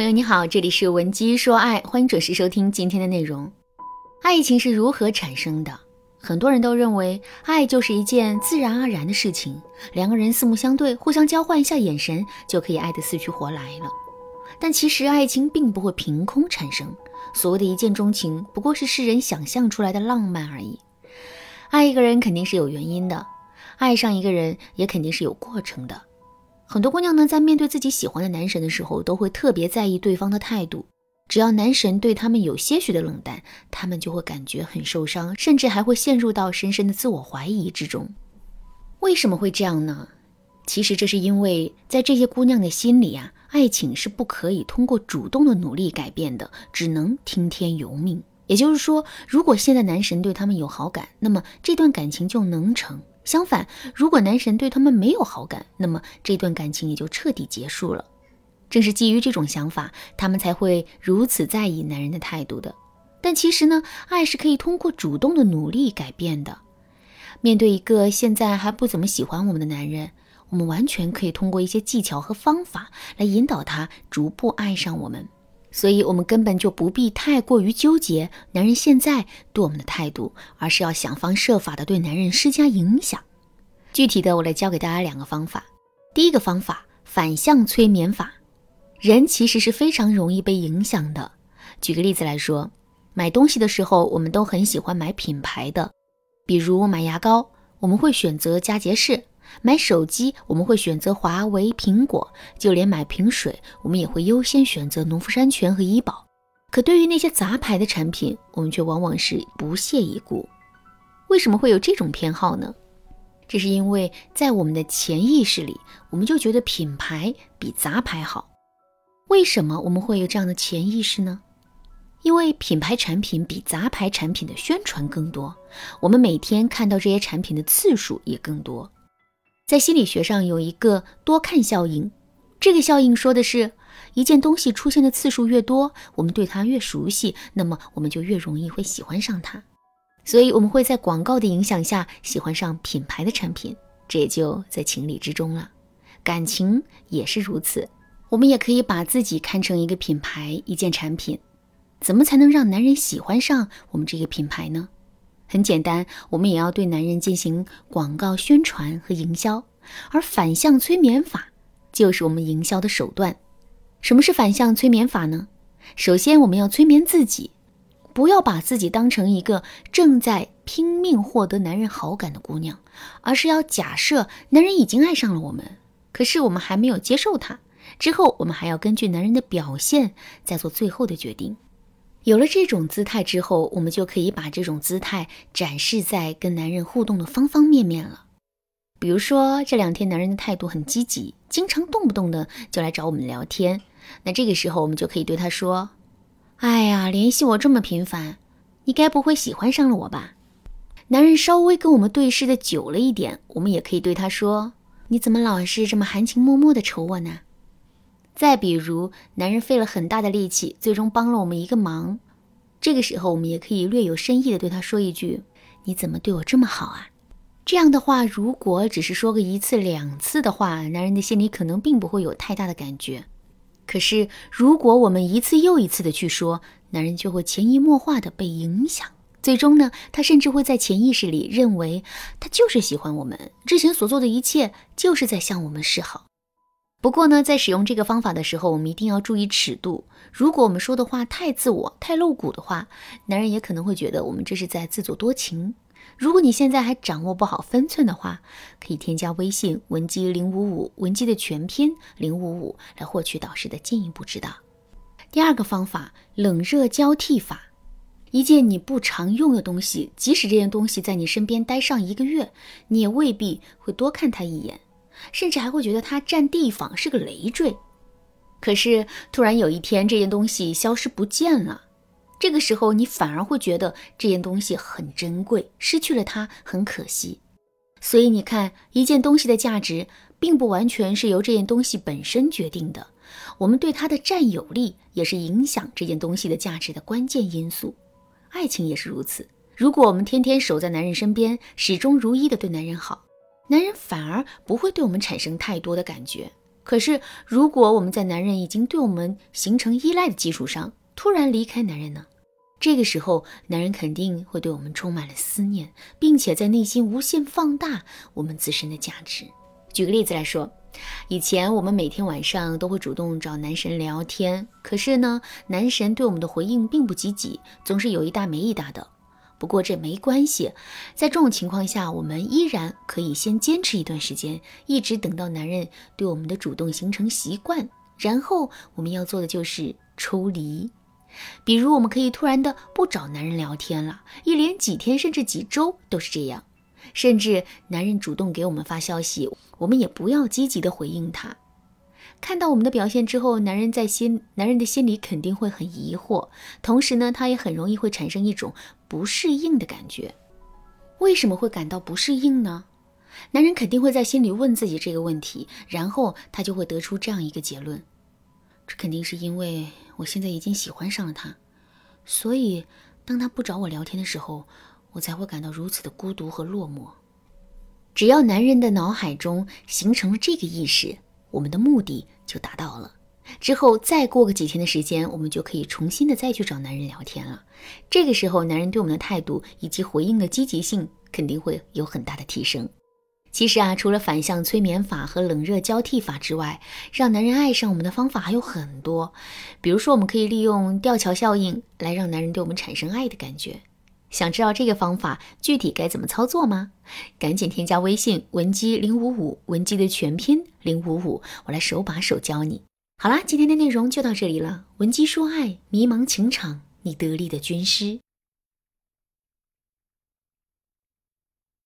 朋友你好，这里是文姬说爱，欢迎准时收听今天的内容。爱情是如何产生的？很多人都认为爱就是一件自然而然的事情，两个人四目相对，互相交换一下眼神，就可以爱得死去活来了。但其实爱情并不会凭空产生，所谓的一见钟情，不过是世人想象出来的浪漫而已。爱一个人肯定是有原因的，爱上一个人也肯定是有过程的。很多姑娘呢，在面对自己喜欢的男神的时候，都会特别在意对方的态度。只要男神对他们有些许的冷淡，他们就会感觉很受伤，甚至还会陷入到深深的自我怀疑之中。为什么会这样呢？其实这是因为在这些姑娘的心里啊，爱情是不可以通过主动的努力改变的，只能听天由命。也就是说，如果现在男神对他们有好感，那么这段感情就能成。相反，如果男神对他们没有好感，那么这段感情也就彻底结束了。正是基于这种想法，他们才会如此在意男人的态度的。但其实呢，爱是可以通过主动的努力改变的。面对一个现在还不怎么喜欢我们的男人，我们完全可以通过一些技巧和方法来引导他逐步爱上我们。所以，我们根本就不必太过于纠结男人现在对我们的态度，而是要想方设法的对男人施加影响。具体的，我来教给大家两个方法。第一个方法，反向催眠法。人其实是非常容易被影响的。举个例子来说，买东西的时候，我们都很喜欢买品牌的，比如买牙膏，我们会选择佳洁士。买手机，我们会选择华为、苹果；就连买瓶水，我们也会优先选择农夫山泉和怡宝。可对于那些杂牌的产品，我们却往往是不屑一顾。为什么会有这种偏好呢？这是因为在我们的潜意识里，我们就觉得品牌比杂牌好。为什么我们会有这样的潜意识呢？因为品牌产品比杂牌产品的宣传更多，我们每天看到这些产品的次数也更多。在心理学上有一个多看效应，这个效应说的是，一件东西出现的次数越多，我们对它越熟悉，那么我们就越容易会喜欢上它。所以我们会在广告的影响下喜欢上品牌的产品，这也就在情理之中了。感情也是如此，我们也可以把自己看成一个品牌，一件产品。怎么才能让男人喜欢上我们这个品牌呢？很简单，我们也要对男人进行广告宣传和营销，而反向催眠法就是我们营销的手段。什么是反向催眠法呢？首先，我们要催眠自己，不要把自己当成一个正在拼命获得男人好感的姑娘，而是要假设男人已经爱上了我们，可是我们还没有接受他。之后，我们还要根据男人的表现再做最后的决定。有了这种姿态之后，我们就可以把这种姿态展示在跟男人互动的方方面面了。比如说，这两天男人的态度很积极，经常动不动的就来找我们聊天。那这个时候，我们就可以对他说：“哎呀，联系我这么频繁，你该不会喜欢上了我吧？”男人稍微跟我们对视的久了一点，我们也可以对他说：“你怎么老是这么含情脉脉的瞅我呢？”再比如，男人费了很大的力气，最终帮了我们一个忙，这个时候我们也可以略有深意的对他说一句：“你怎么对我这么好啊？”这样的话，如果只是说个一次两次的话，男人的心里可能并不会有太大的感觉。可是，如果我们一次又一次的去说，男人就会潜移默化的被影响，最终呢，他甚至会在潜意识里认为他就是喜欢我们，之前所做的一切就是在向我们示好。不过呢，在使用这个方法的时候，我们一定要注意尺度。如果我们说的话太自我、太露骨的话，男人也可能会觉得我们这是在自作多情。如果你现在还掌握不好分寸的话，可以添加微信文姬零五五，文姬的全拼零五五，来获取导师的进一步指导。第二个方法，冷热交替法。一件你不常用的东西，即使这件东西在你身边待上一个月，你也未必会多看它一眼。甚至还会觉得它占地方是个累赘，可是突然有一天这件东西消失不见了，这个时候你反而会觉得这件东西很珍贵，失去了它很可惜。所以你看，一件东西的价值并不完全是由这件东西本身决定的，我们对它的占有力也是影响这件东西的价值的关键因素。爱情也是如此，如果我们天天守在男人身边，始终如一的对男人好。男人反而不会对我们产生太多的感觉，可是，如果我们在男人已经对我们形成依赖的基础上突然离开男人呢？这个时候，男人肯定会对我们充满了思念，并且在内心无限放大我们自身的价值。举个例子来说，以前我们每天晚上都会主动找男神聊天，可是呢，男神对我们的回应并不积极，总是有一搭没一搭的。不过这没关系，在这种情况下，我们依然可以先坚持一段时间，一直等到男人对我们的主动形成习惯，然后我们要做的就是抽离。比如，我们可以突然的不找男人聊天了，一连几天甚至几周都是这样。甚至男人主动给我们发消息，我们也不要积极的回应他。看到我们的表现之后，男人在心男人的心里肯定会很疑惑，同时呢，他也很容易会产生一种不适应的感觉。为什么会感到不适应呢？男人肯定会在心里问自己这个问题，然后他就会得出这样一个结论：这肯定是因为我现在已经喜欢上了他，所以当他不找我聊天的时候，我才会感到如此的孤独和落寞。只要男人的脑海中形成了这个意识。我们的目的就达到了，之后再过个几天的时间，我们就可以重新的再去找男人聊天了。这个时候，男人对我们的态度以及回应的积极性肯定会有很大的提升。其实啊，除了反向催眠法和冷热交替法之外，让男人爱上我们的方法还有很多。比如说，我们可以利用吊桥效应来让男人对我们产生爱的感觉。想知道这个方法具体该怎么操作吗？赶紧添加微信文姬零五五，文姬的全拼零五五，我来手把手教你。好啦，今天的内容就到这里了。文姬说爱，迷茫情场，你得力的军师。